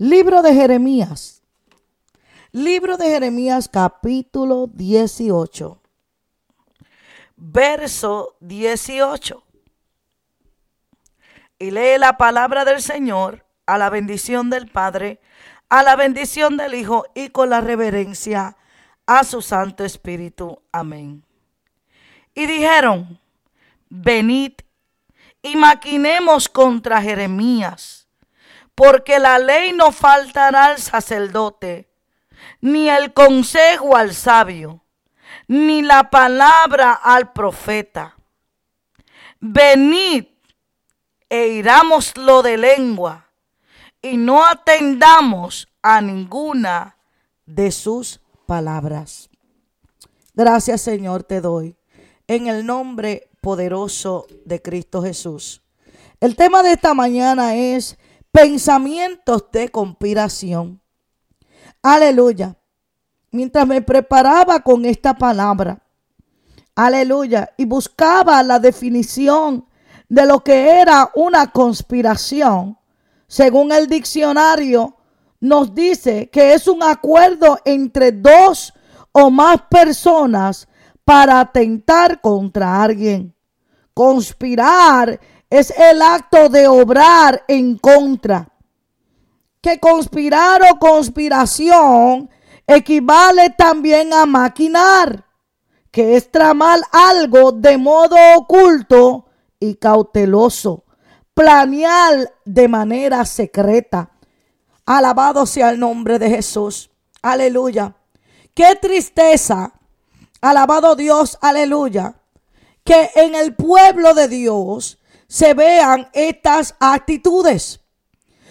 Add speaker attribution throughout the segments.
Speaker 1: Libro de Jeremías. Libro de Jeremías capítulo 18. Verso 18. Y lee la palabra del Señor a la bendición del Padre, a la bendición del Hijo y con la reverencia a su Santo Espíritu. Amén. Y dijeron, venid y maquinemos contra Jeremías, porque la ley no faltará al sacerdote, ni el consejo al sabio, ni la palabra al profeta. Venid e irámoslo de lengua, y no atendamos a ninguna de sus palabras. Gracias Señor te doy, en el nombre poderoso de Cristo Jesús. El tema de esta mañana es pensamientos de conspiración. Aleluya. Mientras me preparaba con esta palabra, aleluya, y buscaba la definición de lo que era una conspiración, según el diccionario, nos dice que es un acuerdo entre dos o más personas para atentar contra alguien. Conspirar es el acto de obrar en contra. Que conspirar o conspiración equivale también a maquinar, que es tramar algo de modo oculto y cauteloso, planear de manera secreta. Alabado sea el nombre de Jesús. Aleluya. Qué tristeza Alabado Dios, aleluya. Que en el pueblo de Dios se vean estas actitudes.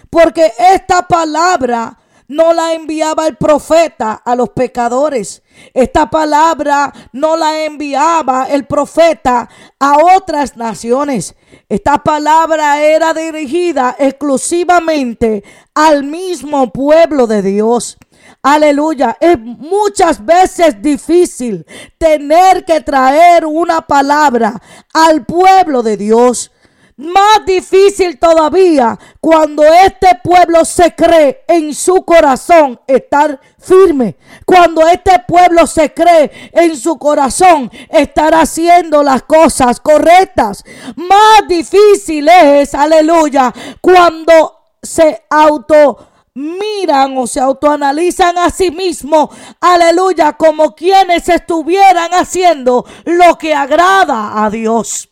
Speaker 1: Porque esta palabra no la enviaba el profeta a los pecadores. Esta palabra no la enviaba el profeta a otras naciones. Esta palabra era dirigida exclusivamente al mismo pueblo de Dios. Aleluya. Es muchas veces difícil tener que traer una palabra al pueblo de Dios. Más difícil todavía cuando este pueblo se cree en su corazón estar firme. Cuando este pueblo se cree en su corazón estar haciendo las cosas correctas. Más difícil es, aleluya, cuando se auto miran o se autoanalizan a sí mismos, aleluya, como quienes estuvieran haciendo lo que agrada a Dios.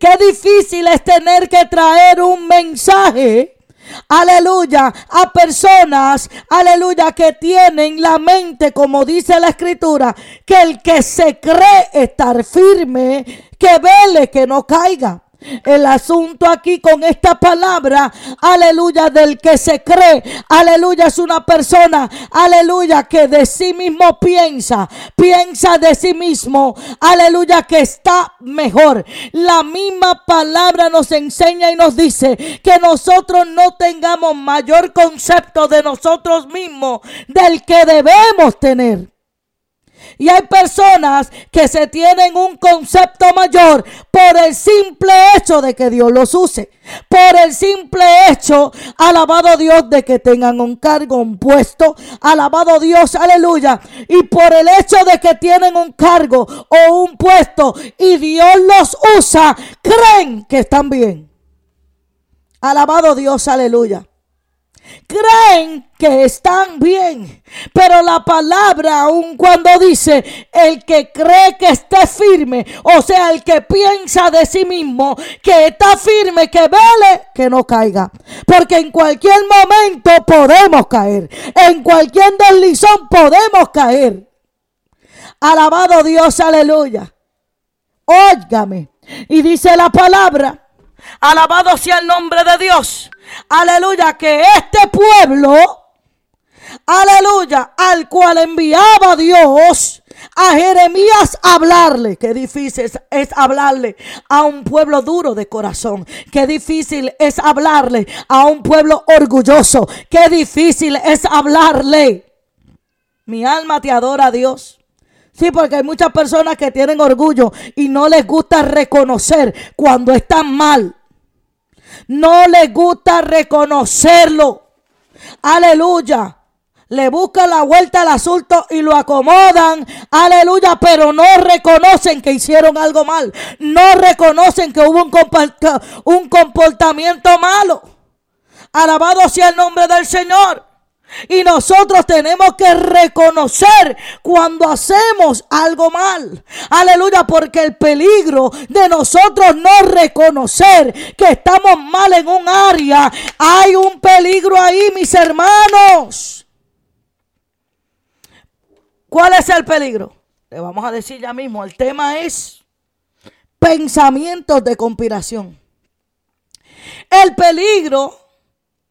Speaker 1: Qué difícil es tener que traer un mensaje aleluya, a personas, aleluya, que tienen la mente, como dice la escritura, que el que se cree estar firme, que vele que no caiga. El asunto aquí con esta palabra, aleluya, del que se cree, aleluya, es una persona, aleluya, que de sí mismo piensa, piensa de sí mismo, aleluya, que está mejor. La misma palabra nos enseña y nos dice que nosotros no tengamos mayor concepto de nosotros mismos del que debemos tener. Y hay personas que se tienen un concepto mayor por el simple hecho de que Dios los use. Por el simple hecho, alabado Dios, de que tengan un cargo, un puesto. Alabado Dios, aleluya. Y por el hecho de que tienen un cargo o un puesto y Dios los usa, creen que están bien. Alabado Dios, aleluya creen que están bien. Pero la palabra, aun cuando dice el que cree que esté firme, o sea, el que piensa de sí mismo que está firme, que vele, que no caiga. Porque en cualquier momento podemos caer. En cualquier deslizón podemos caer. Alabado Dios, aleluya. Óigame. Y dice la palabra Alabado sea el nombre de Dios. Aleluya, que este pueblo, aleluya, al cual enviaba Dios a Jeremías hablarle. Qué difícil es, hablarle a un pueblo duro de corazón. Qué difícil es hablarle a un pueblo orgulloso. Qué difícil es hablarle. Mi alma te adora Dios. Sí, porque hay muchas personas que tienen orgullo y no les gusta reconocer cuando están mal. No les gusta reconocerlo. Aleluya. Le buscan la vuelta al asunto y lo acomodan. Aleluya. Pero no reconocen que hicieron algo mal. No reconocen que hubo un, comportamiento malo. Alabado sea el nombre del Señor. Y nosotros tenemos que reconocer cuando hacemos algo mal. Aleluya, porque el peligro de nosotros no reconocer que estamos mal en un área, hay un peligro ahí, mis hermanos. ¿Cuál es el peligro? Le vamos a decir ya mismo, el tema es pensamientos de conspiración. El peligro,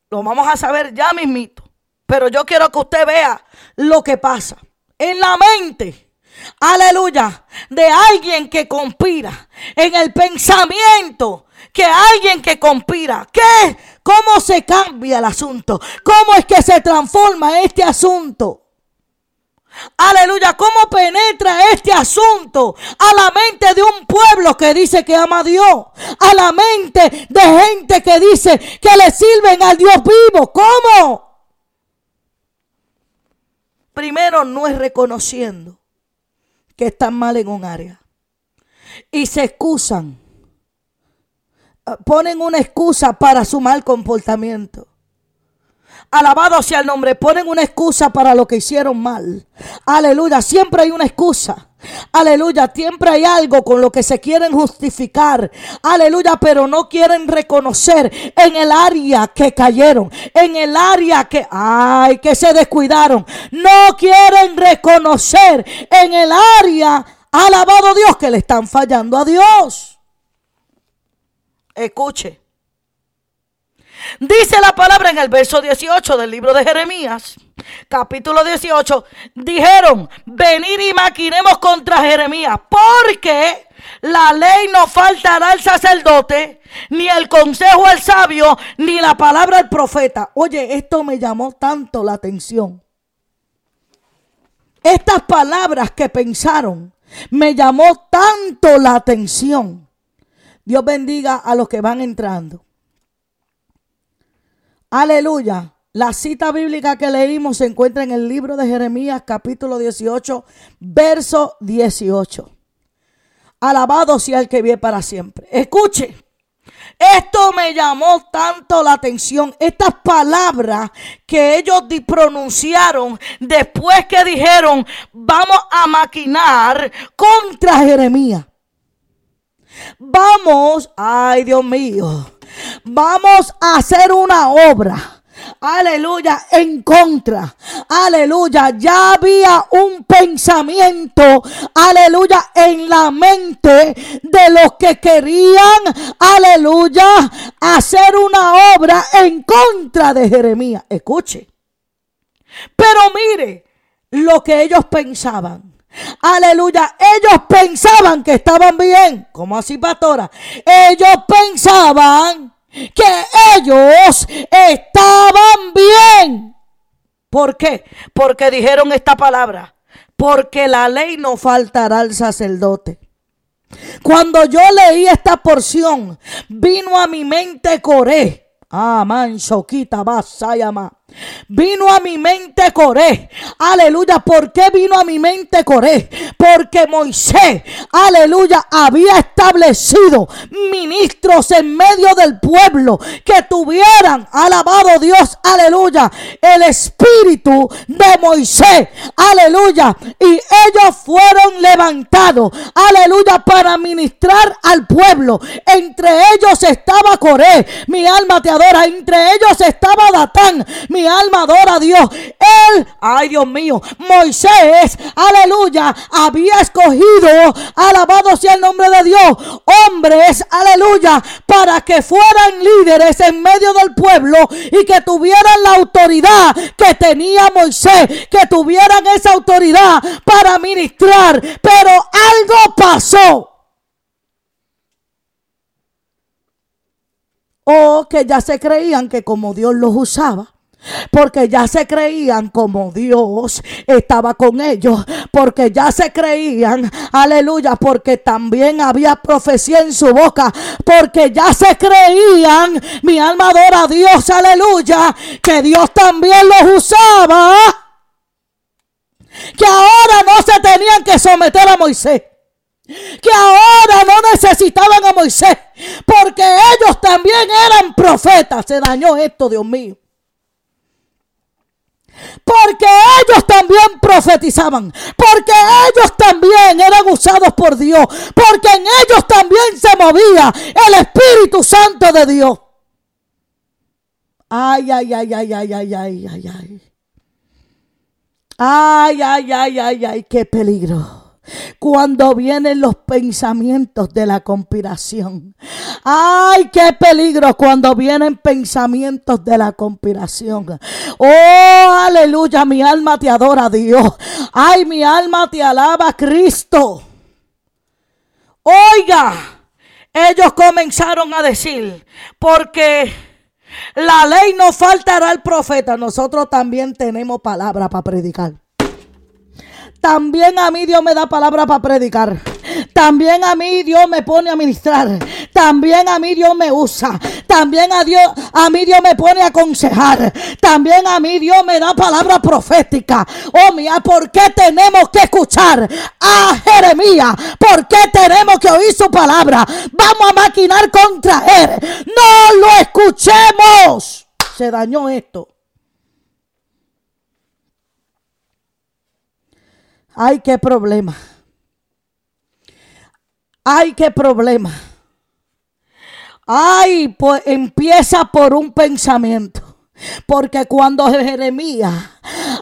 Speaker 1: lo vamos a saber ya mismito pero yo quiero que usted vea lo que pasa en la mente. Aleluya. De alguien que conspira. En el pensamiento. Que alguien que conspira. ¿Qué? ¿Cómo se cambia el asunto? ¿Cómo es que se transforma este asunto? Aleluya, ¿cómo penetra este asunto a la mente de un pueblo que dice que ama a Dios? A la mente de gente que dice que le sirven al Dios vivo. ¿Cómo? Primero no es reconociendo que están mal en un área. Y se excusan. Ah, ponen una excusa para su mal comportamiento. Alabado sea el nombre. Ponen una excusa para lo que hicieron mal. Aleluya. Siempre hay una excusa. Aleluya, siempre hay algo con lo que se quieren justificar. Aleluya, pero no quieren reconocer en el área que cayeron, en el área que, ay, que se descuidaron. No quieren reconocer en el área, alabado Dios, que le están fallando a Dios. Escuche. Dice la palabra en el verso 18 del libro de Jeremías, capítulo 18, dijeron, venir y maquinemos contra Jeremías, porque la ley no faltará al sacerdote, ni el consejo al sabio, ni la palabra al profeta. Oye, esto me llamó tanto la atención. Estas palabras que pensaron me llamó tanto la atención. Dios bendiga a los que van entrando. Aleluya. La cita bíblica que leímos se encuentra en el libro de Jeremías capítulo 18, verso 18. Alabado sea el que vive para siempre. Escuche. Esto me llamó tanto la atención. Estas palabras que ellos pronunciaron después que dijeron, vamos a maquinar contra Jeremías. Vamos, ay Dios mío Vamos a hacer una obra. Aleluya, en contra. Aleluya, ya había un pensamiento. Aleluya, en la mente de los que querían. Aleluya, hacer una obra en contra de Jeremías. Escuche. Pero mire lo que ellos pensaban. Aleluya. Ellos pensaban que estaban bien. ¿Cómo así, pastora? Ellos pensaban que ellos estaban bien. ¿Por qué? Porque dijeron esta palabra. Porque la ley no faltará al sacerdote. Cuando yo leí esta porción, vino a mi mente Coré. Ah, man, quita, llama. Vino a mi mente Coré. Aleluya. ¿Por qué vino a mi mente Coré? Porque Moisés, aleluya, había establecido ministros en medio del pueblo que tuvieran, alabado Dios, aleluya, el espíritu de Moisés. Aleluya. Y ellos fueron levantados, aleluya, para ministrar al pueblo. Entre ellos estaba Coré. Mi alma te adora. Entre ellos estaba Datán. Mi alma adora a Dios. Él, ay Dios mío, Moisés, aleluya, había escogido, alabado sea el nombre de Dios, hombres, aleluya, para que fueran líderes en medio del pueblo y que tuvieran la autoridad que tenía Moisés, que tuvieran esa autoridad para ministrar. Pero algo pasó. O que ya se creían que como Dios los usaba, porque ya se creían como Dios estaba con ellos, porque ya se creían, aleluya, porque también había profecía en su boca, porque ya se creían, mi alma adora a Dios, aleluya, que Dios también los usaba, que ahora no se tenían que someter a Moisés. Que ahora no necesitaban a Moisés, porque ellos también eran profetas. Se dañó esto, Dios mío. Porque ellos también profetizaban. Porque ellos también eran usados por Dios. Porque en ellos también se movía el Espíritu Santo de Dios. Ay, ay, ay, ay, ay, ay, ay, ay, ay. Ay, ay, ay, ay, ay, qué peligro cuando vienen los pensamientos de la conspiración. Ay, qué peligro cuando vienen pensamientos de la conspiración. Oh, aleluya, mi alma te adora Dios. Ay, mi alma te alaba Cristo. Oiga, ellos comenzaron a decir, porque la ley no faltará al profeta, nosotros también tenemos palabra para predicar. También a mí Dios me da palabra para predicar. También a mí Dios me pone a ministrar. También a mí Dios me usa. También a Dios, a mí Dios me pone a aconsejar. También a mí Dios me da palabra profética. Oh mía, ¿por qué tenemos que escuchar a Jeremías? ¿Por qué tenemos que oír su palabra? Vamos a maquinar contra él. No lo escuchemos. Se dañó esto. Ay, qué problema. Ay, qué problema. Ay, pues empieza por un pensamiento. Porque cuando Jeremías,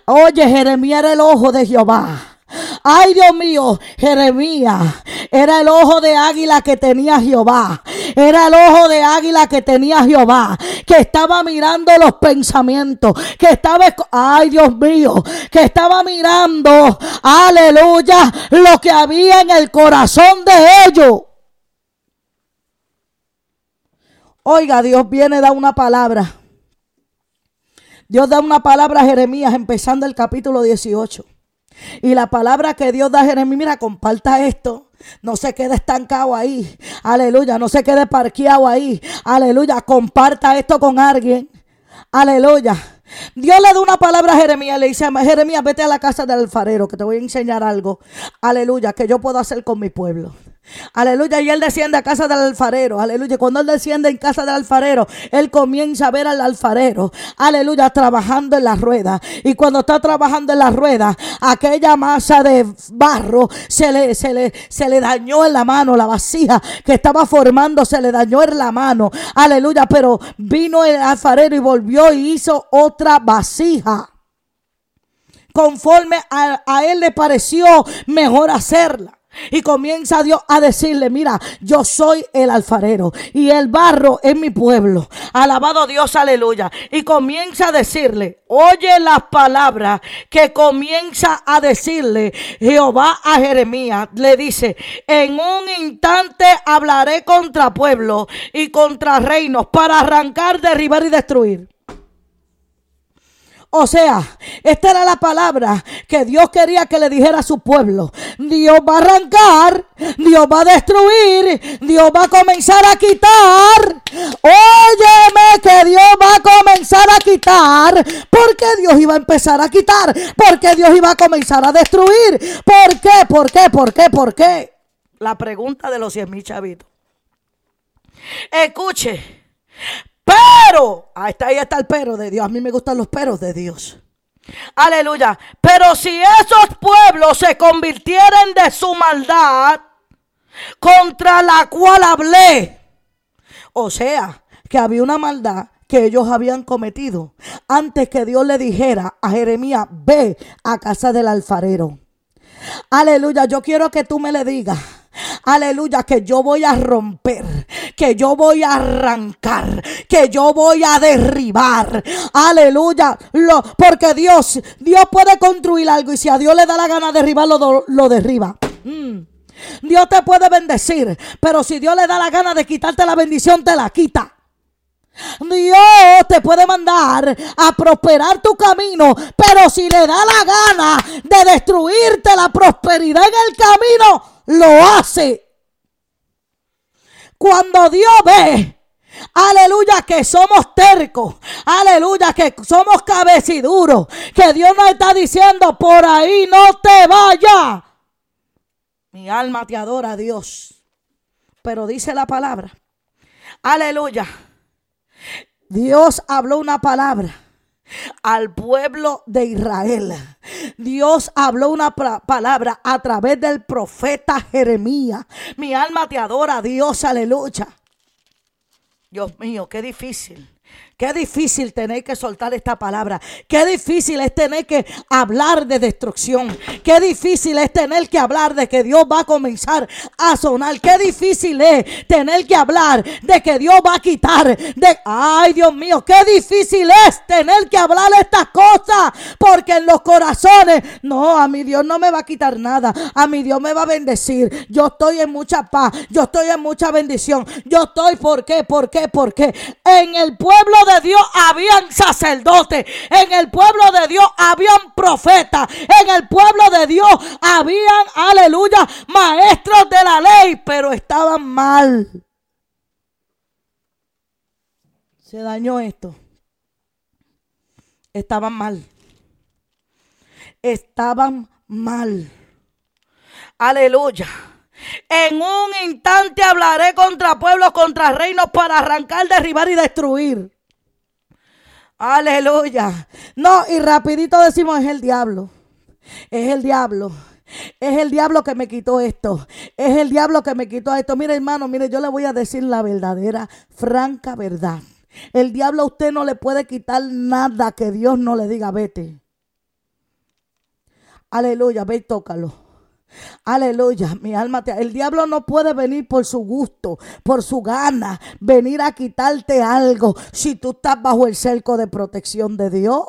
Speaker 1: oye, Jeremías era el ojo de Jehová. Ay, Dios mío, Jeremías era el ojo de águila que tenía Jehová. Era el ojo de águila que tenía Jehová. Que estaba mirando los pensamientos. Que estaba, ay Dios mío, que estaba mirando, aleluya, lo que había en el corazón de ellos. Oiga, Dios viene da una palabra. Dios da una palabra a Jeremías empezando el capítulo 18. Y la palabra que Dios da a Jeremías, mira, comparta esto. No se quede estancado ahí. Aleluya. No se quede parqueado ahí. Aleluya. Comparta esto con alguien. Aleluya. Dios le da una palabra a Jeremías. Le dice, Jeremías, vete a la casa del alfarero que te voy a enseñar algo. Aleluya. Que yo puedo hacer con mi pueblo. Aleluya. Y él desciende a casa del alfarero. Aleluya. Cuando él desciende en casa del alfarero, él comienza a ver al alfarero. Aleluya. Trabajando en la rueda. Y cuando está trabajando en la rueda, aquella masa de barro se le, se le, se le dañó en la mano. La vasija que estaba formando se le dañó en la mano. Aleluya. Pero vino el alfarero y volvió y hizo otra vasija. Conforme a, a él le pareció mejor hacerla. Y comienza Dios a decirle, mira, yo soy el alfarero y el barro es mi pueblo. Alabado Dios, aleluya. Y comienza a decirle, oye las palabras que comienza a decirle Jehová a Jeremías. Le dice, en un instante hablaré contra pueblos y contra reinos para arrancar, derribar y destruir. O sea, esta era la palabra que Dios quería que le dijera a su pueblo. Dios va a arrancar, Dios va a destruir, Dios va a comenzar a quitar. Óyeme que Dios va a comenzar a quitar. Porque Dios iba a empezar a quitar. Porque Dios iba a comenzar a destruir. ¿Por qué? ¿Por qué? ¿Por qué? ¿Por qué? La pregunta de los cien mil chavitos. Escuche. Pero, ahí está, ahí está el pero de Dios. A mí me gustan los peros de Dios. Aleluya. Pero si esos pueblos se convirtieren de su maldad contra la cual hablé. O sea, que había una maldad que ellos habían cometido antes que Dios le dijera a Jeremías, ve a casa del alfarero. Aleluya, yo quiero que tú me le digas Aleluya, que yo voy a romper, que yo voy a arrancar, que yo voy a derribar. Aleluya, lo, porque Dios, Dios puede construir algo y si a Dios le da la gana de derribarlo, lo, derriba. Mm. Dios te puede bendecir, pero si Dios le da la gana de quitarte la bendición, te la quita. Dios Dios te puede mandar a prosperar tu camino, pero si le da la gana de destruirte la prosperidad en el camino, lo hace. Cuando Dios ve Aleluya, que somos tercos. Aleluya, que somos cabeciduros. Que Dios nos está diciendo, por ahí no te vayas. Mi alma te adora Dios. Pero dice la palabra. Aleluya. Dios habló una palabra al pueblo de Israel. Dios habló una palabra a través del profeta Jeremías. Mi alma te adora, Dios, aleluya. Dios mío, qué difícil. Qué difícil tener que soltar esta palabra. Qué difícil es tener que hablar de destrucción. Qué difícil es tener que hablar de que Dios va a comenzar a sonar. Qué difícil es tener que hablar de que Dios va a quitar. De, ay, Dios mío, qué difícil es tener que hablar estas cosas. Porque en los corazones, no, a mi Dios no me va a quitar nada. A mi Dios me va a bendecir. Yo estoy en mucha paz. Yo estoy en mucha bendición. Yo estoy, ¿por qué? ¿Por qué? ¿Por qué? En el pueblo de Dios habían sacerdotes, en el pueblo de Dios habían profetas, en el pueblo de Dios habían, aleluya, maestros de la ley, pero estaban mal. Se dañó esto. Estaban mal. Estaban mal. Aleluya. En un instante hablaré contra pueblos, contra reinos para arrancar, derribar y destruir. Aleluya. No, y rapidito decimos, es el diablo. Es el diablo. Es el diablo que me quitó esto. Es el diablo que me quitó esto. Mire, hermano, mire, yo le voy a decir la verdadera, franca verdad. El diablo a usted no le puede quitar nada que Dios no le diga, vete. Aleluya, ve y tócalo. Aleluya, mi alma te... El diablo no puede venir por su gusto, por su gana, venir a quitarte algo si tú estás bajo el cerco de protección de Dios.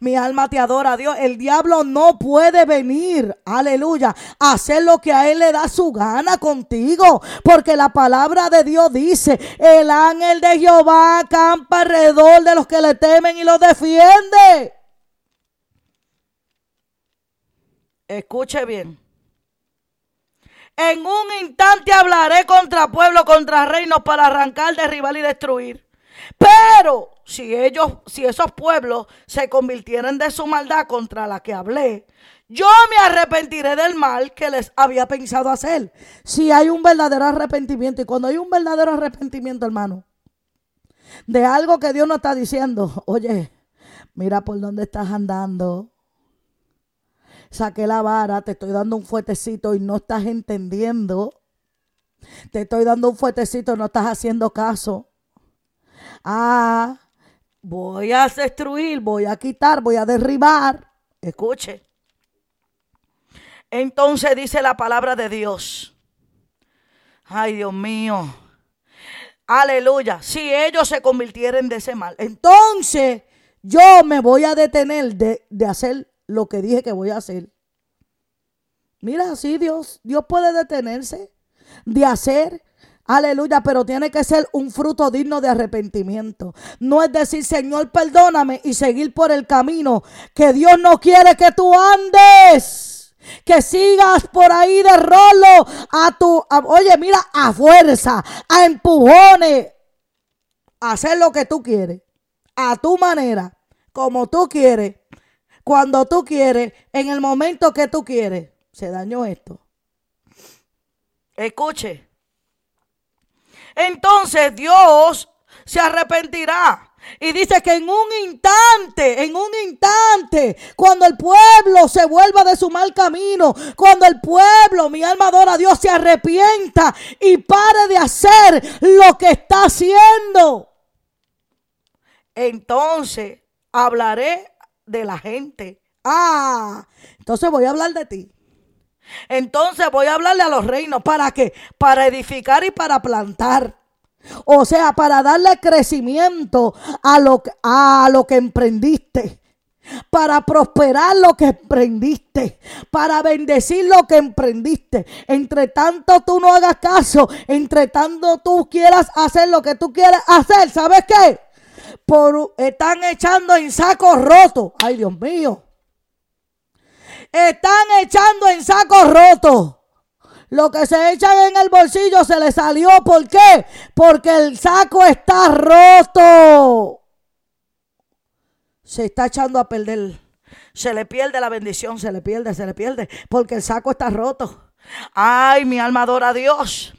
Speaker 1: Mi alma te adora, Dios. El diablo no puede venir, aleluya, a hacer lo que a él le da su gana contigo. Porque la palabra de Dios dice, el ángel de Jehová acampa alrededor de los que le temen y los defiende. Escuche bien. En un instante hablaré contra pueblo, contra reinos para arrancar, derribar y destruir. Pero si ellos, si esos pueblos se convirtieran de su maldad contra la que hablé, yo me arrepentiré del mal que les había pensado hacer. Si hay un verdadero arrepentimiento, y cuando hay un verdadero arrepentimiento, hermano, de algo que Dios no está diciendo, oye, mira por dónde estás andando saqué la vara, te estoy dando un fuetecito y no estás entendiendo. Te estoy dando un fuetecito y no estás haciendo caso. Ah, voy a destruir, voy a quitar, voy a derribar. Escuche. Entonces dice la palabra de Dios. Ay, Dios mío. Aleluya. Si ellos se convirtieren de ese mal, entonces yo me voy a detener de, de hacer lo que dije que voy a hacer. Mira, así Dios, Dios puede detenerse de hacer Aleluya, pero tiene que ser un fruto digno de arrepentimiento. No es decir, Señor, perdóname y seguir por el camino que Dios no quiere que tú andes. Que sigas por ahí de rolo a tu, oye, mira, a fuerza, a empujones, hacer lo que tú quieres, a tu manera, como tú quieres cuando tú quieres, en el momento que tú quieres. Se dañó esto. Escuche. Entonces Dios se arrepentirá. Y dice que en un instante, en un instante, cuando el pueblo se vuelva de su mal camino, cuando el pueblo, mi alma adora a Dios, se arrepienta y pare de hacer lo que está haciendo, entonces hablaré de la gente. Ah, entonces voy a hablar de ti. Entonces voy a hablarle a los reinos. ¿Para qué? Para edificar y para plantar. O sea, para darle crecimiento a lo, a lo que emprendiste. Para prosperar lo que emprendiste. Para bendecir lo que emprendiste. Entre tanto tú no hagas caso. Entre tanto tú quieras hacer lo que tú quieres hacer. ¿Sabes qué? Por, están echando en saco roto. Ay, Dios mío. Están echando en saco roto. Lo que se echan en el bolsillo se le salió. ¿Por qué? Porque el saco está roto. Se está echando a perder. Se le pierde la bendición, se le pierde, se le pierde. Porque el saco está roto. Ay, mi alma adora a Dios.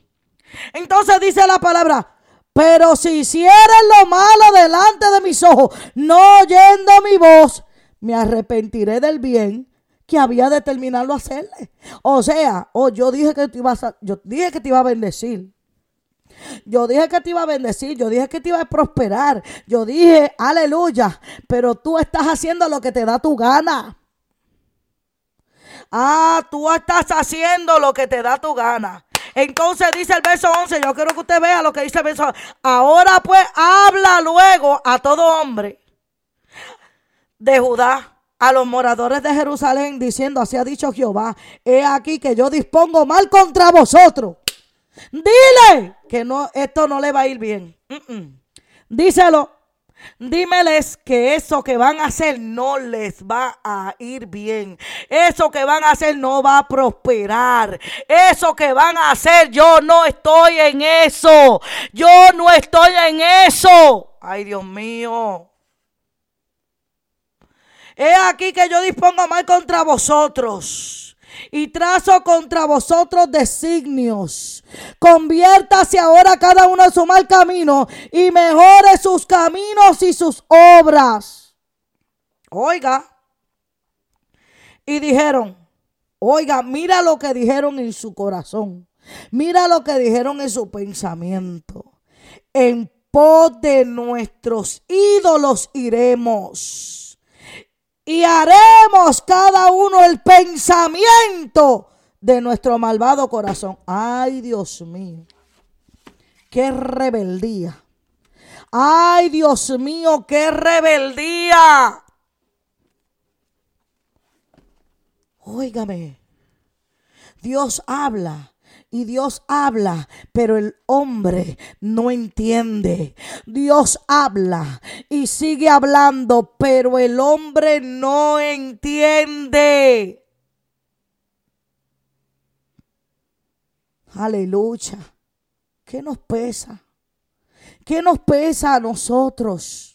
Speaker 1: Entonces dice la palabra, pero si hicieres lo malo delante de mis ojos, no oyendo mi voz, me arrepentiré del bien que había determinado hacerle. O sea, oh, yo dije que te iba a, yo dije que te iba a bendecir. Yo dije que te iba a bendecir, yo dije que te iba a prosperar, yo dije, aleluya, pero tú estás haciendo lo que te da tu gana. Ah, tú estás haciendo lo que te da tu gana. Entonces dice el verso 11, yo quiero que usted vea lo que dice el verso 11. Ahora pues habla luego a todo hombre de Judá, a los moradores de Jerusalén, diciendo, así ha dicho Jehová, he aquí que yo dispongo mal contra vosotros. Dile que no, esto no le va a ir bien. Díselo. Dímeles que eso que van a hacer no les va a ir bien. Eso que van a hacer no va a prosperar. Eso que van a hacer yo no estoy en eso. Yo no estoy en eso. Ay, Dios mío. He aquí que yo dispongo mal contra vosotros y trazo contra vosotros designios. Conviértase ahora cada uno en su mal camino y mejore sus caminos y sus obras. Oiga. Y dijeron, oiga, mira lo que dijeron en su corazón. Mira lo que dijeron en su pensamiento. En pos de nuestros ídolos iremos y haremos cada uno el pensamiento de nuestro malvado corazón. Ay, Dios mío, qué rebeldía. Ay, Dios mío, qué rebeldía. Óigame, Dios habla y Dios habla, pero el hombre no entiende. Dios habla y sigue hablando, pero el hombre no entiende. Aleluya. ¿Qué nos pesa? ¿Qué nos pesa a nosotros?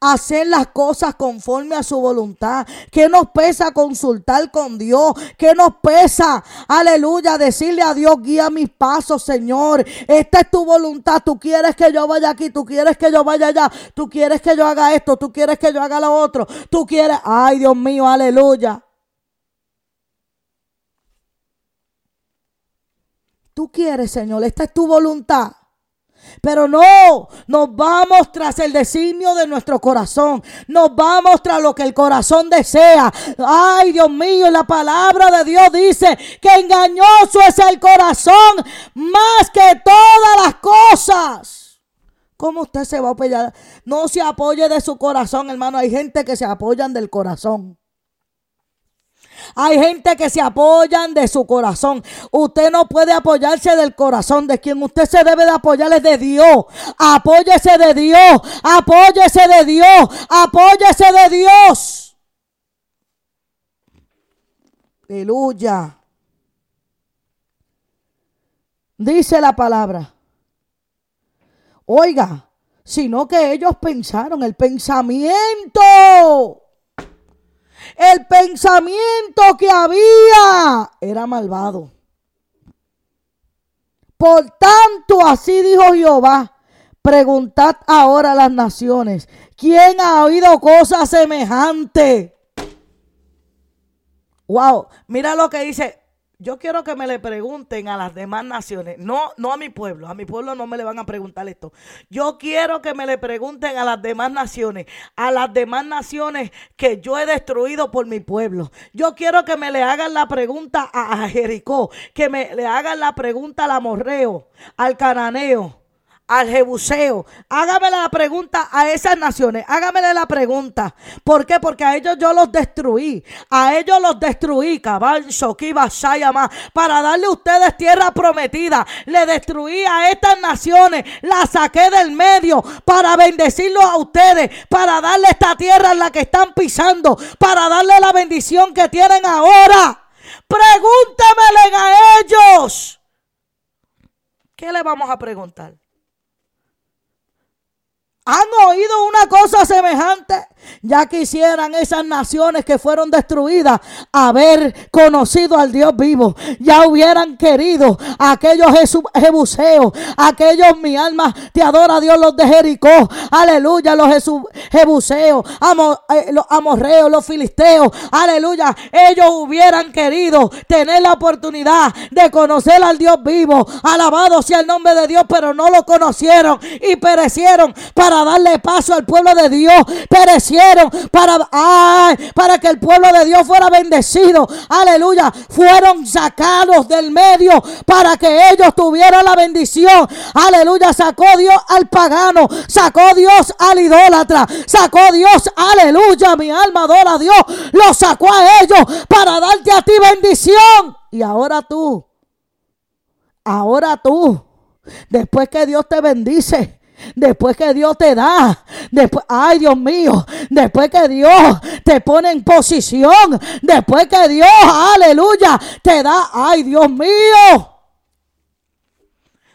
Speaker 1: Hacer las cosas conforme a su voluntad. Que nos pesa consultar con Dios. Que nos pesa, aleluya, decirle a Dios, guía mis pasos, Señor. Esta es tu voluntad. Tú quieres que yo vaya aquí, tú quieres que yo vaya allá, tú quieres que yo haga esto, tú quieres que yo haga lo otro. Tú quieres, ay Dios mío, aleluya. Tú quieres, Señor, esta es tu voluntad. Pero no, nos vamos tras el designio de nuestro corazón. Nos vamos tras lo que el corazón desea. Ay, Dios mío, la palabra de Dios dice que engañoso es el corazón más que todas las cosas. ¿Cómo usted se va a apoyar? No se apoye de su corazón, hermano. Hay gente que se apoyan del corazón. Hay gente que se apoyan de su corazón. Usted no puede apoyarse del corazón de quien usted se debe de apoyar es de Dios. Apóyese de Dios. Apóyese de Dios. Apóyese de Dios. Aleluya. Dice la palabra. Oiga, sino que ellos pensaron el pensamiento el pensamiento que había era malvado. Por tanto, así dijo Jehová, preguntad ahora a las naciones, ¿quién ha oído cosas semejantes? Wow, mira lo que dice yo quiero que me le pregunten a las demás naciones, no, no a mi pueblo, a mi pueblo no me le van a preguntar esto. Yo quiero que me le pregunten a las demás naciones, a las demás naciones que yo he destruido por mi pueblo. Yo quiero que me le hagan la pregunta a, Jericó, que me le hagan la pregunta al amorreo, al cananeo, al Jebuseo. Hágamele la pregunta a esas naciones. Hágamele la pregunta. ¿Por qué? Porque a ellos yo los destruí. A ellos los destruí. Cabal, Para darle a ustedes tierra prometida. Le destruí a estas naciones. La saqué del medio. Para bendecirlos a ustedes. Para darle esta tierra en la que están pisando. Para darle la bendición que tienen ahora. Pregúntemele a ellos. ¿Qué le vamos a preguntar? ¿Han oído una cosa semejante? Ya quisieran esas naciones que fueron destruidas haber conocido al Dios vivo. Ya hubieran querido aquellos jebuseos, aquellos mi alma te adora Dios los de Jericó. Aleluya, los jebuseos, eh, los amorreos, los filisteos. Aleluya, ellos hubieran querido tener la oportunidad de conocer al Dios vivo. Alabado sea el nombre de Dios, pero no lo conocieron y perecieron para darle paso al pueblo de Dios. Perecieron para, para que el pueblo de Dios fuera bendecido. Aleluya. Fueron sacados del medio para que ellos tuvieran la bendición. Aleluya. Sacó Dios al pagano. Sacó Dios al idólatra. Sacó Dios. Aleluya. Mi alma adora a Dios. Lo sacó a ellos para darte a ti bendición. Y ahora tú. Ahora tú. Después que Dios te bendice Después que Dios te da, después, ay Dios mío, después que Dios te pone en posición, después que Dios, aleluya, te da, ay Dios mío,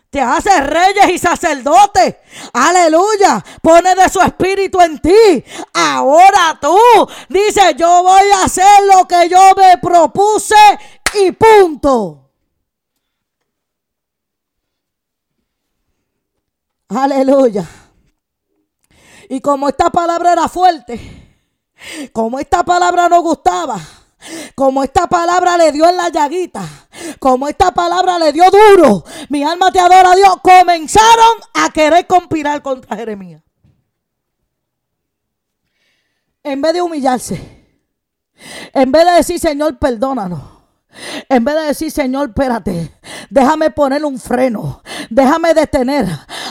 Speaker 1: te hace reyes y sacerdotes, aleluya, pone de su espíritu en ti. Ahora tú dices, yo voy a hacer lo que yo me propuse y punto. Aleluya. Y como esta palabra era fuerte, como esta palabra no gustaba, como esta palabra le dio en la llaguita, como esta palabra le dio duro, mi alma te adora a Dios, comenzaron a querer conspirar contra Jeremías. En vez de humillarse, en vez de decir, Señor, perdónanos. En vez de decir, Señor, espérate, déjame poner un freno, déjame detener.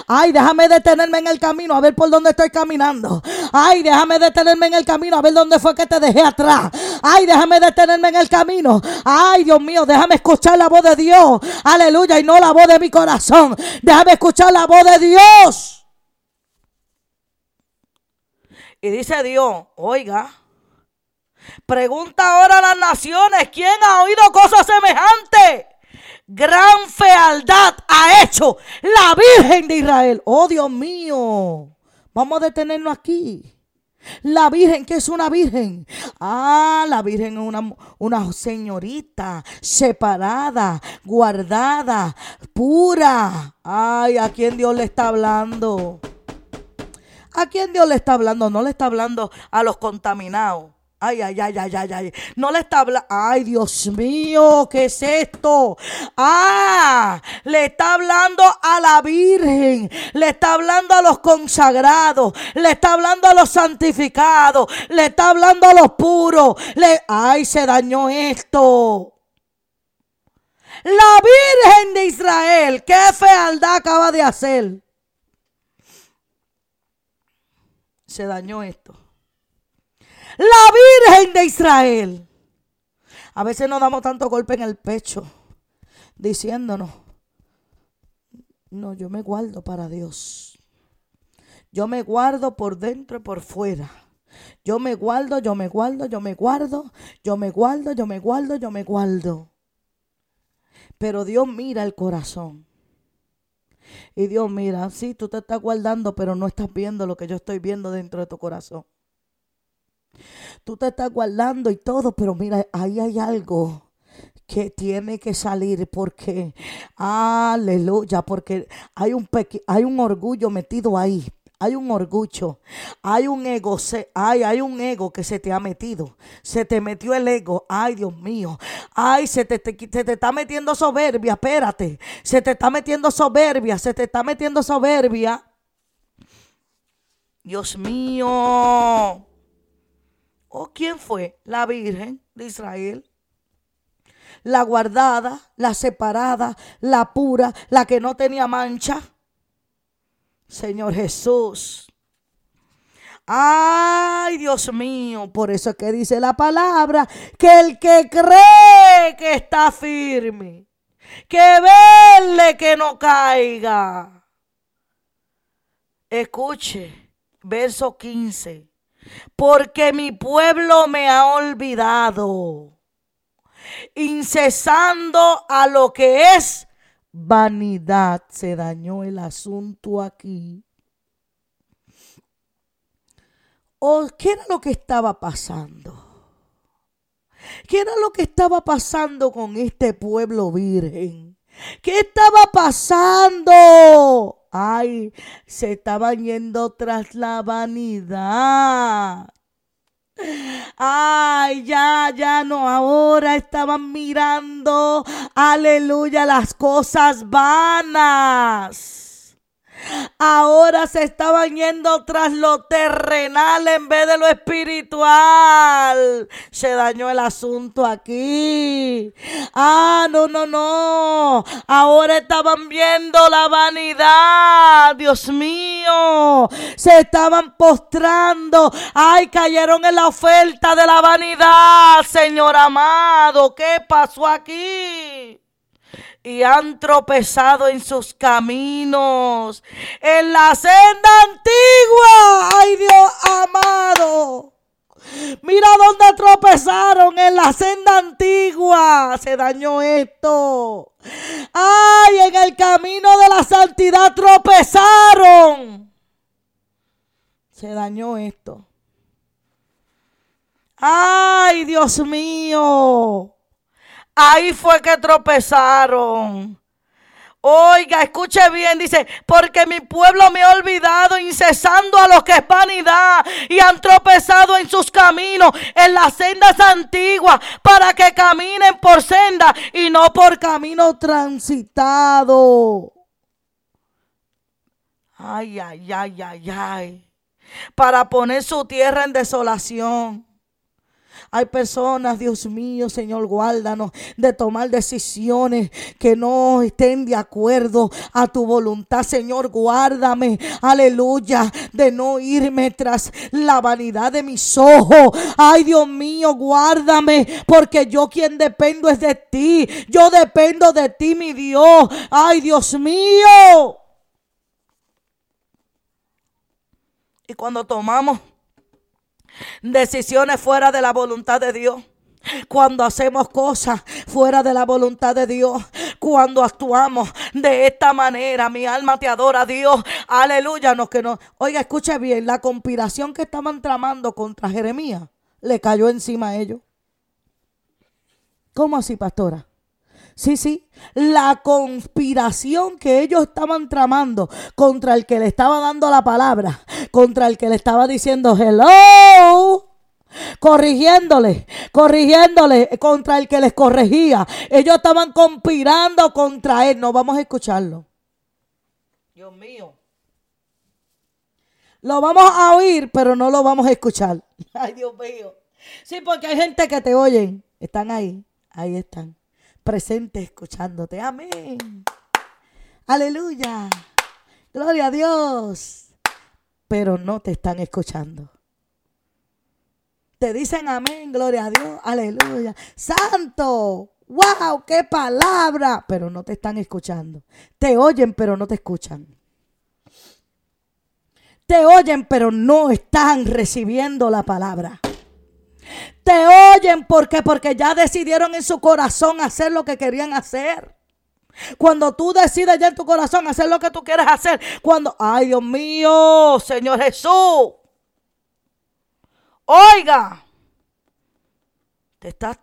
Speaker 1: Ay, déjame detenerme en el camino a ver por dónde estoy caminando. Ay, déjame detenerme en el camino a ver dónde fue que te dejé atrás. Ay, déjame detenerme en el camino. Ay, Dios mío, déjame escuchar la voz de Dios. Aleluya, y no la voz de mi corazón. Déjame escuchar la voz de Dios. Y dice Dios, oiga, Pregunta ahora a las naciones, ¿quién ha oído cosas semejantes? Gran fealdad ha hecho la Virgen de Israel. Oh Dios mío, vamos a detenernos aquí. La Virgen, que es una Virgen? Ah, la Virgen es una, una señorita separada, guardada, pura. Ay, ¿a quién Dios le está hablando? ¿A quién Dios le está hablando? No le está hablando a los contaminados. Ay, ay, ay, ay, ay, ay. No le está hablando. Ay, Dios mío, ¿qué es esto? Ah, le está hablando a la Virgen. Le está hablando a los consagrados. Le está hablando a los santificados. Le está hablando a los puros. Le, ay, se dañó esto. La Virgen de Israel, qué fealdad acaba de hacer. Se dañó esto la Virgen de Israel. A veces nos damos tanto golpe en el pecho diciéndonos, no, yo me guardo para Dios. Yo me guardo por dentro y por fuera. Yo me guardo, yo me guardo, yo me guardo, yo me guardo, yo me guardo, yo me guardo. Pero Dios mira el corazón. Y Dios mira, sí, tú te estás guardando, pero no estás viendo lo que yo estoy viendo dentro de tu corazón. Tú te estás guardando y todo, pero mira, ahí hay algo que tiene que salir porque, aleluya, porque hay un, hay un orgullo metido ahí. Hay un orgullo, hay un ego, ay, hay un ego que se te ha metido. Se te metió el ego, ay Dios mío. Ay, se te, se te está metiendo soberbia, espérate. Se te está metiendo soberbia, se te está metiendo soberbia. Dios mío. ¿O quién fue? La Virgen de Israel. La guardada, la separada, la pura, la que no tenía mancha. Señor Jesús. Ay, Dios mío, por eso es que dice la palabra que el que cree que está firme, que vele que no caiga. Escuche, verso 15. Porque mi pueblo me ha olvidado, incesando a lo que es vanidad. Se dañó el asunto aquí. ¿O qué era lo que estaba pasando? ¿Qué era lo que estaba pasando con este pueblo virgen? ¿Qué estaba pasando? Ay, se estaban yendo tras la vanidad. Ay, ya, ya no, ahora estaban mirando, aleluya, las cosas vanas. Ahora se estaban yendo tras lo terrenal en vez de lo espiritual. Se dañó el asunto aquí. Ah, no, no, no. Ahora estaban viendo la vanidad. Dios mío. Se estaban postrando. Ay, cayeron en la oferta de la vanidad. Señor amado, ¿qué pasó aquí? Y han tropezado en sus caminos, en la senda antigua. Ay Dios amado. Mira dónde tropezaron en la senda antigua. Se dañó esto. Ay, en el camino de la santidad tropezaron. Se dañó esto. Ay, Dios mío. Ahí fue que tropezaron. Oiga, escuche bien, dice, porque mi pueblo me ha olvidado, incesando a los que es vanidad, y han tropezado en sus caminos, en las sendas antiguas, para que caminen por senda y no por camino transitado. Ay, ay, ay, ay, ay. Para poner su tierra en desolación hay personas, Dios mío, Señor, guárdanos de tomar decisiones que no estén de acuerdo a tu voluntad. Señor, guárdame, aleluya, de no irme tras la vanidad de mis ojos. Ay, Dios mío, guárdame, porque yo quien dependo es de ti. Yo dependo de ti, mi Dios. Ay, Dios mío. Y cuando tomamos decisiones fuera de la voluntad de Dios. Cuando hacemos cosas fuera de la voluntad de Dios, cuando actuamos de esta manera, mi alma te adora, Dios. Aleluya, no que no. Oiga, escuche bien, la conspiración que estaban tramando contra Jeremías le cayó encima a ellos. ¿Cómo así, pastora? Sí, sí, la conspiración que ellos estaban tramando contra el que le estaba dando la palabra, contra el que le estaba diciendo hello, corrigiéndole, corrigiéndole contra el que les corregía. Ellos estaban conspirando contra él. No vamos a escucharlo. Dios mío. Lo vamos a oír, pero no lo vamos a escuchar. Ay, Dios mío. Sí, porque hay gente que te oyen. Están ahí. Ahí están presente escuchándote. Amén. Aleluya. Gloria a Dios. Pero no te están escuchando. Te dicen amén, gloria a Dios, aleluya. Santo, wow, qué palabra. Pero no te están escuchando. Te oyen, pero no te escuchan. Te oyen, pero no están recibiendo la palabra. Te oyen porque porque ya decidieron en su corazón hacer lo que querían hacer. Cuando tú decides ya en tu corazón hacer lo que tú quieres hacer, cuando, ay Dios mío, Señor Jesús, oiga, te estás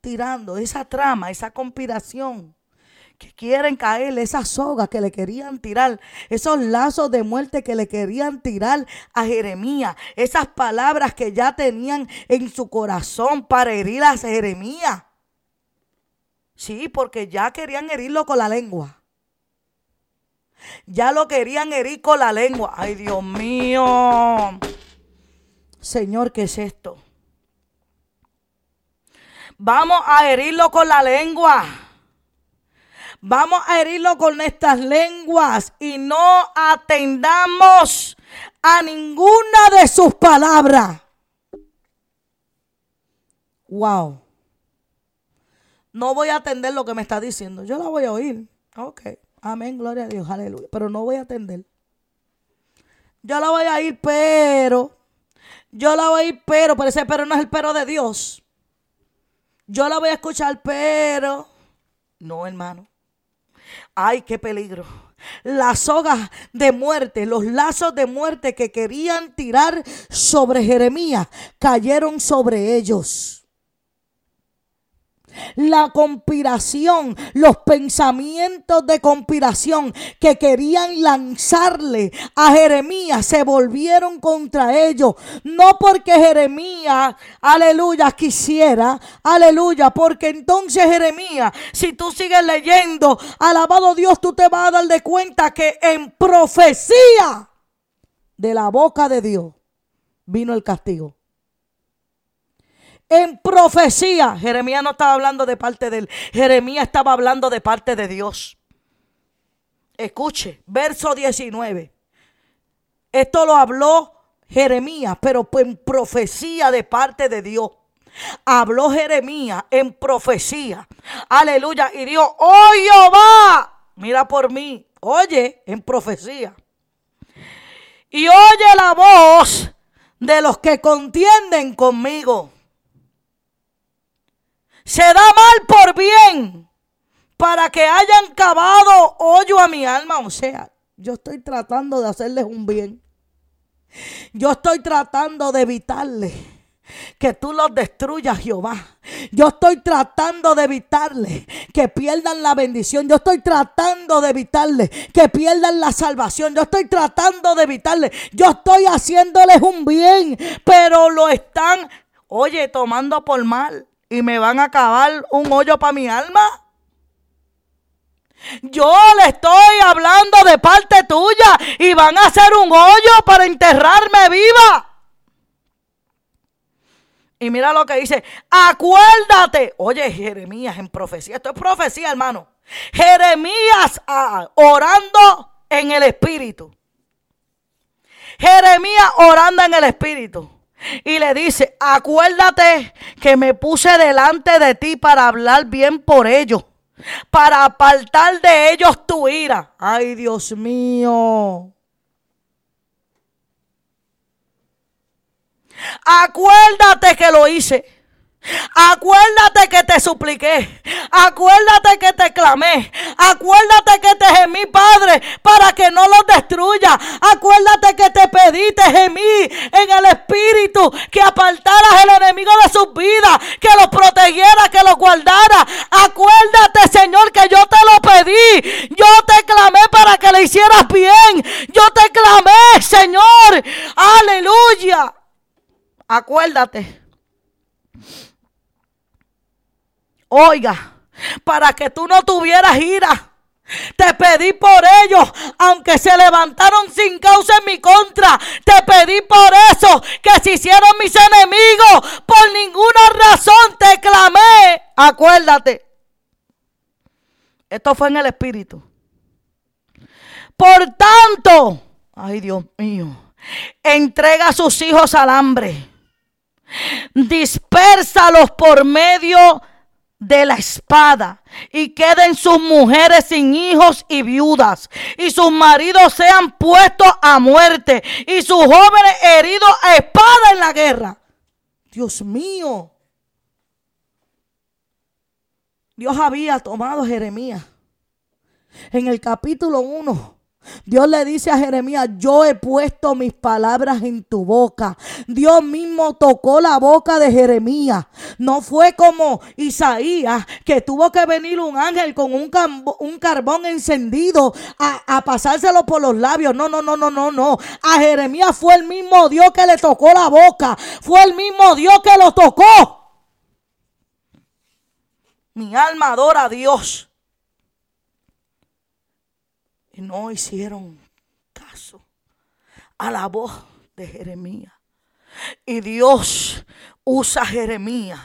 Speaker 1: tirando esa trama, esa conspiración que quieren caerle esa soga que le querían tirar, esos lazos de muerte que le querían tirar a Jeremías, esas palabras que ya tenían en su corazón para herir a Jeremías. Sí, porque ya querían herirlo con la lengua. Ya lo querían herir con la lengua. Ay, Dios mío. Señor, ¿qué es esto? Vamos a herirlo con la lengua. Vamos a herirlo con estas lenguas y no atendamos a ninguna de sus palabras. Wow. No voy a atender lo que me está diciendo. Yo la voy a oír. Ok. Amén. Gloria a Dios. Aleluya. Pero no voy a atender. Yo la voy a ir, pero. Yo la voy a ir, pero. Pero ese pero no es el pero de Dios. Yo la voy a escuchar, pero. No, hermano. Ay, qué peligro. Las sogas de muerte, los lazos de muerte que querían tirar sobre Jeremías, cayeron sobre ellos la conspiración, los pensamientos de conspiración que querían lanzarle a Jeremías se volvieron contra ellos. No porque Jeremías, aleluya, quisiera, aleluya, porque entonces Jeremías, si tú sigues leyendo, alabado Dios, tú te vas a dar de cuenta que en profecía de la boca de Dios vino el castigo en profecía. Jeremías no estaba hablando de parte de él. Jeremías estaba hablando de parte de Dios. Escuche, verso 19. Esto lo habló Jeremías, pero en profecía de parte de Dios. Habló Jeremías en profecía. Aleluya. Y dijo, oh Jehová, mira por mí. Oye, en profecía. Y oye la voz de los que contienden conmigo se da mal por bien para que hayan cavado hoyo a mi alma. O sea, yo estoy tratando de hacerles un bien. Yo estoy tratando de evitarles que tú los destruyas, Jehová. Yo estoy tratando de evitarles que pierdan la bendición. Yo estoy tratando de evitarles que pierdan la salvación. Yo estoy tratando de evitarles. Yo estoy haciéndoles un bien, pero lo están, oye, tomando por mal y me van a cavar un hoyo para mi alma. Yo le estoy hablando de parte tuya y van a hacer un hoyo para enterrarme viva. Y mira lo que dice, acuérdate. Oye, Jeremías en profecía, esto es profecía, hermano. Jeremías ah, orando en el Espíritu. Jeremías orando en el Espíritu. Y le dice, acuérdate que me puse delante de ti para hablar bien por ellos, para apartar de ellos tu ira. Ay, Dios mío. Acuérdate que lo hice. Acuérdate que te supliqué. Acuérdate que te clamé. Acuérdate que te gemí, Padre, para que no los destruya. Acuérdate que te pedí, te gemí en el Espíritu, que apartaras el enemigo de sus vidas, que los protegiera, que los guardara. Acuérdate, Señor, que yo te lo pedí. Yo te clamé para que le hicieras bien. Yo te clamé, Señor. Aleluya. Acuérdate Oiga, para que tú no tuvieras ira. Te pedí por ellos, aunque se levantaron sin causa en mi contra. Te pedí por eso, que se hicieron mis enemigos. Por ninguna razón te clamé. Acuérdate. Esto fue en el Espíritu. Por tanto, ay Dios mío, entrega a sus hijos al hambre. Dispérsalos por medio de la espada y queden sus mujeres sin hijos y viudas y sus maridos sean puestos a muerte y sus jóvenes heridos a espada en la guerra. Dios mío. Dios había tomado Jeremías en el capítulo 1 Dios le dice a Jeremías, yo he puesto mis palabras en tu boca. Dios mismo tocó la boca de Jeremías. No fue como Isaías, que tuvo que venir un ángel con un, un carbón encendido a, a, pasárselo por los labios. No, no, no, no, no, no. A Jeremías fue el mismo Dios que le tocó la boca. Fue el mismo Dios que lo tocó. Mi alma adora a Dios no hicieron caso a la voz de Jeremías. Y Dios usa a Jeremías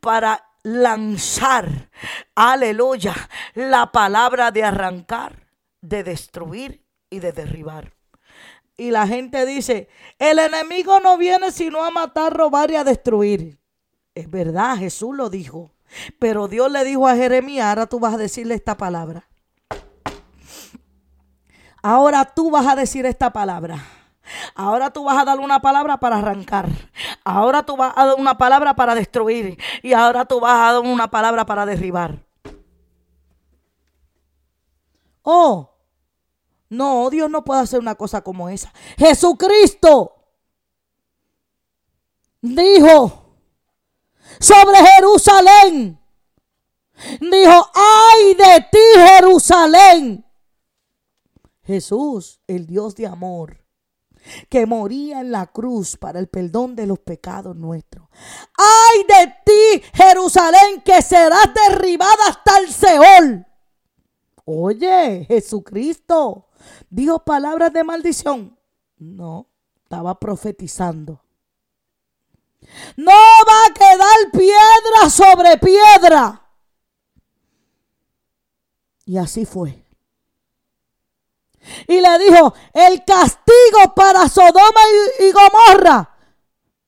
Speaker 1: para lanzar, aleluya, la palabra de arrancar, de destruir y de derribar. Y la gente dice, el enemigo no viene sino a matar, robar y a destruir. Es verdad, Jesús lo dijo. Pero Dios le dijo a Jeremías, ahora tú vas a decirle esta palabra. Ahora tú vas a decir esta palabra. Ahora tú vas a dar una palabra para arrancar. Ahora tú vas a dar una palabra para destruir. Y ahora tú vas a dar una palabra para derribar. Oh, no, Dios no puede hacer una cosa como esa. Jesucristo dijo sobre Jerusalén. Dijo, ay de ti Jerusalén. Jesús, el Dios de amor, que moría en la cruz para el perdón de los pecados nuestros. Ay de ti Jerusalén, que serás derribada hasta el Seol. Oye, Jesucristo dijo palabras de maldición. No, estaba profetizando. No va a quedar piedra sobre piedra. Y así fue. Y le dijo, el castigo para Sodoma y, Gomorra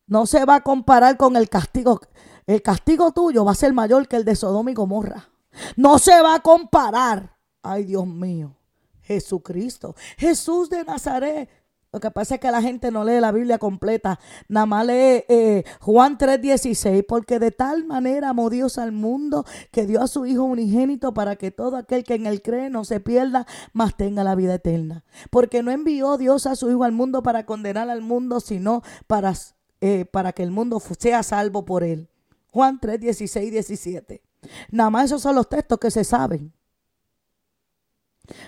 Speaker 1: no se va a comparar con el castigo. El castigo tuyo va a ser mayor que el de Sodoma y Gomorra. No se va a comparar. Ay, Dios mío. Jesucristo. Jesús de Nazaret lo que pasa es que la gente no lee la Biblia completa, nada más lee eh, Juan 3:16, porque de tal manera amó Dios al mundo que dio a su Hijo unigénito para que todo aquel que en él cree no se pierda, mas tenga la vida eterna. Porque no envió Dios a su Hijo al mundo para condenar al mundo, sino para, eh, para que el mundo sea salvo por él. Juan 3:16 y 17. Nada más esos son los textos que se saben.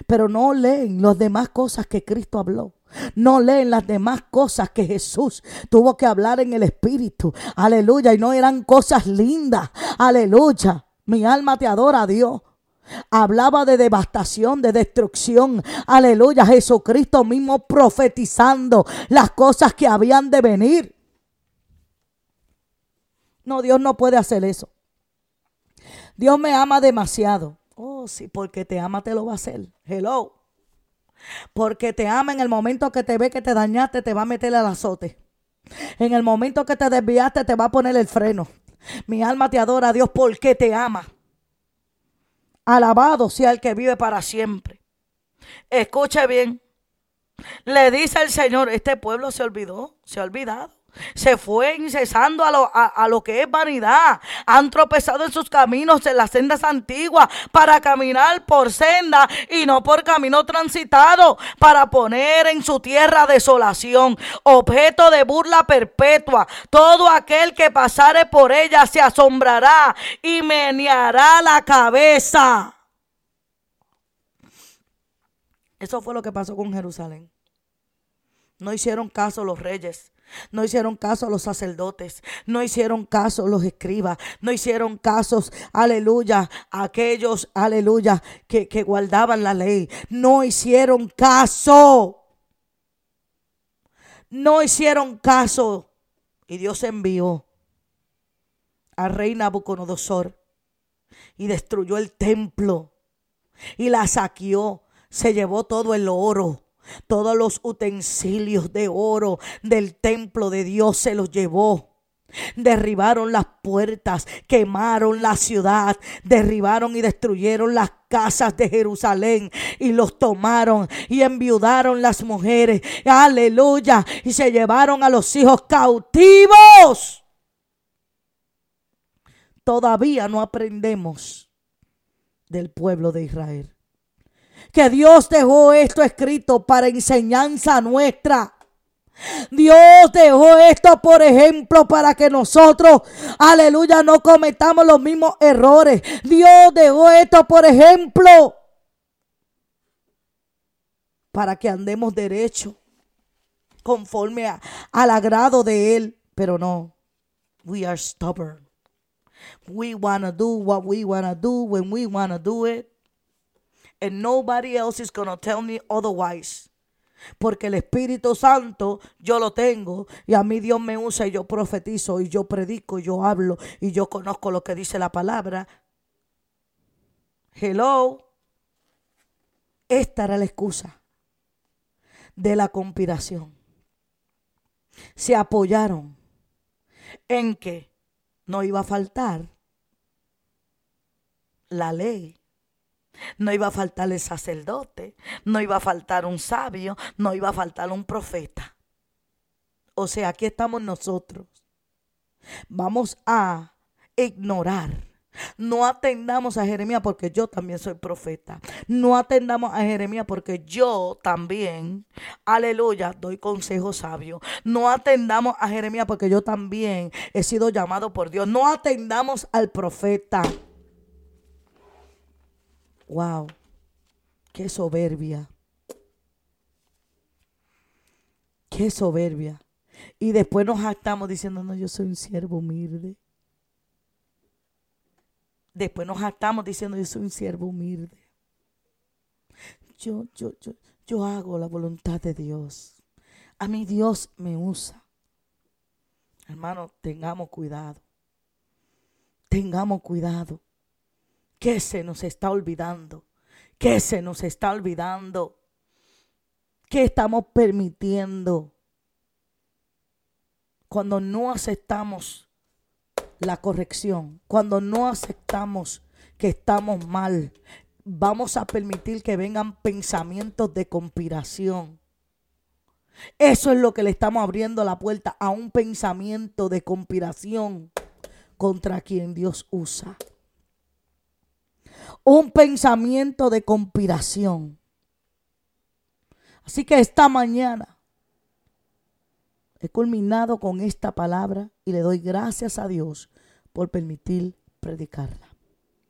Speaker 1: Pero no leen las demás cosas que Cristo habló. No leen las demás cosas que Jesús tuvo que hablar en el Espíritu. Aleluya. Y no eran cosas lindas. Aleluya. Mi alma te adora a Dios. Hablaba de devastación, de destrucción. Aleluya. Jesucristo mismo profetizando las cosas que habían de venir. No, Dios no puede hacer eso. Dios me ama demasiado. Oh, sí, porque te ama te lo va a hacer. Hello. Porque te ama en el momento que te ve que te dañaste, te va a meter al azote. En el momento que te desviaste, te va a poner el freno. Mi alma te adora, Dios, porque te ama. Alabado sea el que vive para siempre. Escuche bien. Le dice el Señor, este pueblo se olvidó, se ha olvidado se fue incesando a lo, a, lo, que es vanidad. Han tropezado en sus caminos, en las sendas antiguas, para caminar por senda y no por camino transitado, para poner en su tierra desolación, objeto de burla perpetua. Todo aquel que pasare por ella se asombrará y meneará la cabeza. Eso fue lo que pasó con Jerusalén. No hicieron caso los reyes. No hicieron caso a los sacerdotes, no hicieron caso a los escribas, no hicieron casos, aleluya, a aquellos, aleluya, que, que guardaban la ley. No hicieron caso. No hicieron caso. Y Dios envió al rey Nabucodonosor y destruyó el templo y la saqueó. Se llevó todo el oro todos los utensilios de oro del templo de Dios se los llevó. Derribaron las puertas, quemaron la ciudad, derribaron y destruyeron las casas de Jerusalén y los tomaron y enviudaron las mujeres. Aleluya. Y se llevaron a los hijos cautivos. Todavía no aprendemos del pueblo de Israel que Dios dejó esto escrito para enseñanza nuestra. Dios dejó esto, por ejemplo, para que nosotros, aleluya, no cometamos los mismos errores. Dios dejó esto, por ejemplo, para que andemos derecho, conforme al agrado de Él. Pero no, we are stubborn. We want to do what we want to do when we want to do it and nobody else is going to tell me otherwise. Porque el Espíritu Santo yo lo tengo y a mí Dios me usa y yo profetizo y yo predico y yo hablo y yo conozco lo que dice la palabra. Hello. Esta era la excusa de la conspiración. Se apoyaron en que no iba a faltar la ley. No iba a faltar el sacerdote, no iba a faltar un sabio, no iba a faltar un profeta. O sea, aquí estamos nosotros. Vamos a ignorar no atendamos a Jeremías porque yo también soy profeta. No atendamos a Jeremías porque yo también, aleluya, doy consejo sabio. No atendamos a Jeremías porque yo también he sido llamado por Dios. No atendamos al profeta. Wow, qué soberbia. Qué soberbia. Y después nos jactamos diciendo, no, yo soy un siervo humilde. Después nos jactamos diciendo yo soy un siervo humilde. Yo, yo, yo, yo hago la voluntad de Dios. A mí Dios me usa. Hermano, tengamos cuidado. Tengamos cuidado. ¿Qué se nos está olvidando? ¿Qué se nos está olvidando? ¿Qué estamos permitiendo? Cuando no aceptamos la corrección, cuando no aceptamos que estamos mal, vamos a permitir que vengan pensamientos de conspiración. Eso es lo que le estamos abriendo la puerta a un pensamiento de conspiración contra quien Dios usa. Un pensamiento de conspiración. Así que esta mañana He culminado con esta palabra y le doy gracias a Dios por permitir predicarla.